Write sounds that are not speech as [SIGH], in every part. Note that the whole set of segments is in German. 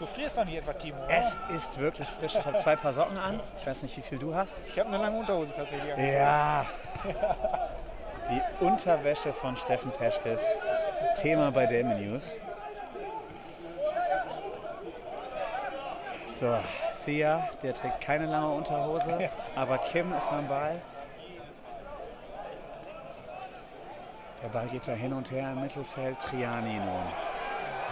Du frierst doch nicht etwa, Timo. oder? Es ist wirklich frisch. Ich habe zwei Paar Socken an. Ich weiß nicht, wie viel du hast. Ich habe eine lange Unterhose tatsächlich. Ja. [LAUGHS] Die Unterwäsche von Steffen Peschkes. Thema bei Delme News. So, Sia, der trägt keine lange Unterhose, aber Kim ist am Ball. Der Ball geht da hin und her im Mittelfeld. Triani nun.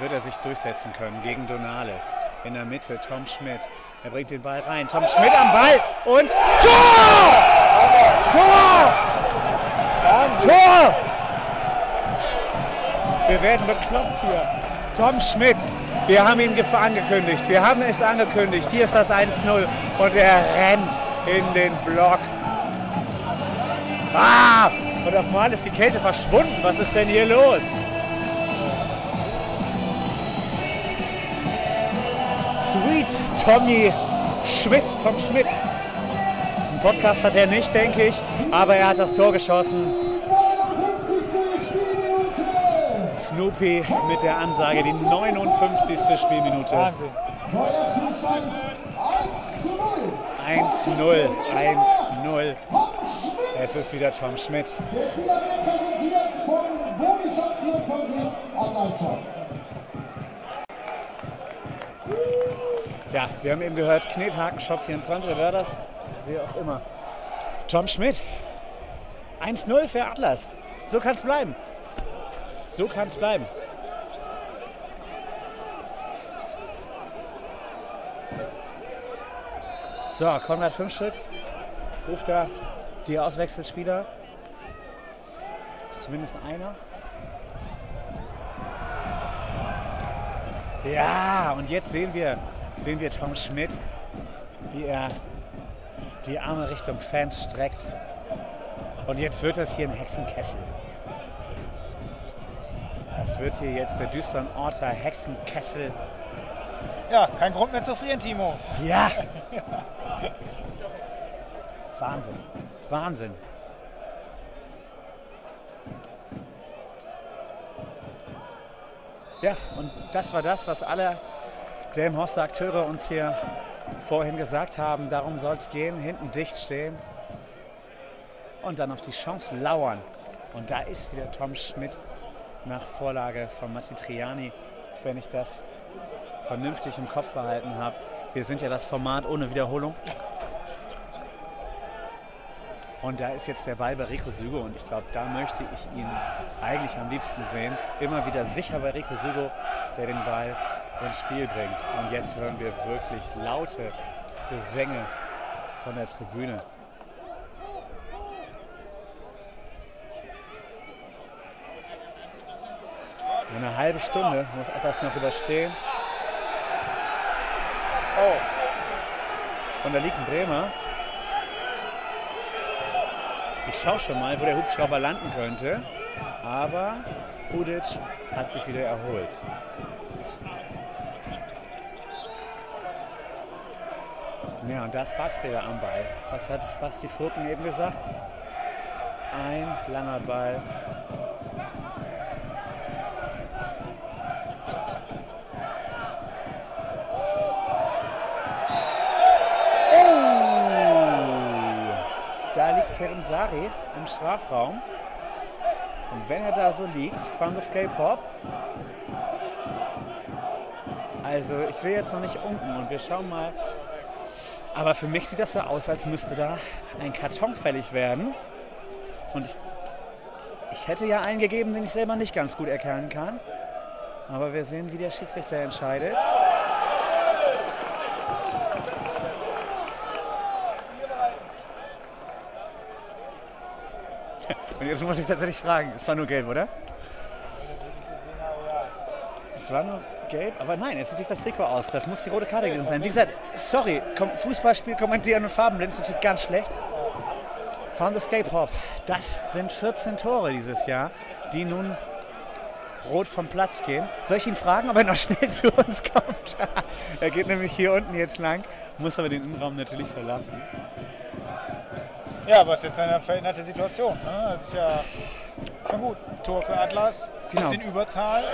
Wird er sich durchsetzen können gegen Donales. In der Mitte Tom Schmidt. Er bringt den Ball rein. Tom Schmidt am Ball und Tor! Tor! Tor! Wir werden bekloppt hier. Tom Schmidt, wir haben ihn angekündigt. Wir haben es angekündigt. Hier ist das 1-0 und er rennt in den Block. Ah! Und auf einmal ist die Kälte verschwunden. Was ist denn hier los? Sweet Tommy Schmidt. Tom Schmidt. Einen Podcast hat er nicht, denke ich, aber er hat das Tor geschossen. Snoopy mit der Ansage, die 59. Spielminute. Wahnsinn. 1-0, 1-0. Es ist wieder Tom Schmidt. Der Spieler wird präsentiert von Bonischer 24 Anleiter. Ja, wir haben eben gehört, Knethaken Shop 24, wer war das? Wie auch immer. Tom Schmidt. 1-0 für Atlas. So kann es bleiben. So kann es bleiben. So, Konrad Fünfstück ruft da die Auswechselspieler. Zumindest einer. Ja, und jetzt sehen wir, sehen wir Tom Schmidt, wie er die Arme Richtung Fans streckt. Und jetzt wird das hier ein Hexenkessel. Das wird hier jetzt der düsteren Orter Hexenkessel. Ja, kein Grund mehr zu frieren, Timo. Ja! [LAUGHS] Wahnsinn. Wahnsinn. Ja, und das war das, was alle Delmhorster Akteure uns hier vorhin gesagt haben. Darum soll es gehen, hinten dicht stehen und dann auf die Chance lauern. Und da ist wieder Tom Schmidt nach Vorlage von Matti Triani, wenn ich das vernünftig im Kopf behalten habe. Wir sind ja das Format ohne Wiederholung. Und da ist jetzt der Ball bei Rico Sügo und ich glaube, da möchte ich ihn eigentlich am liebsten sehen. Immer wieder sicher bei Rico Sügo, der den Ball ins Spiel bringt. Und jetzt hören wir wirklich laute Gesänge von der Tribüne. Eine halbe Stunde muss Atlas noch überstehen. Oh. Und da liegt Bremer. Ich schaue schon mal, wo der Hubschrauber landen könnte. Aber Pudic hat sich wieder erholt. Ja, und da ist Bargfeder am Ball. Was hat Basti Furken eben gesagt? Ein langer Ball. Oh! Da liegt Kerem Sari im Strafraum. Und wenn er da so liegt, von the Hop. Also ich will jetzt noch nicht unten und wir schauen mal. Aber für mich sieht das so aus, als müsste da ein Karton fällig werden. Und ich, ich hätte ja einen gegeben, den ich selber nicht ganz gut erkennen kann. Aber wir sehen, wie der Schiedsrichter entscheidet. Und jetzt muss ich tatsächlich fragen, es war nur gelb, oder? Es war nur gelb, aber nein, jetzt sieht sich das Trikot aus. Das muss die rote Karte gewesen sein. Wie gesagt, sorry, Fußballspiel kommentieren und Farbenblind ist natürlich ganz schlecht. Found Escape Hop. Das sind 14 Tore dieses Jahr, die nun rot vom Platz gehen. Soll ich ihn fragen, ob er noch schnell [LAUGHS] zu uns kommt? [LAUGHS] er geht nämlich hier unten jetzt lang, muss aber den Innenraum natürlich verlassen. Ja, aber es ist jetzt eine veränderte Situation. Ne? Das ist ja schon gut. Tor für Atlas, Genau. ist in Überzahl.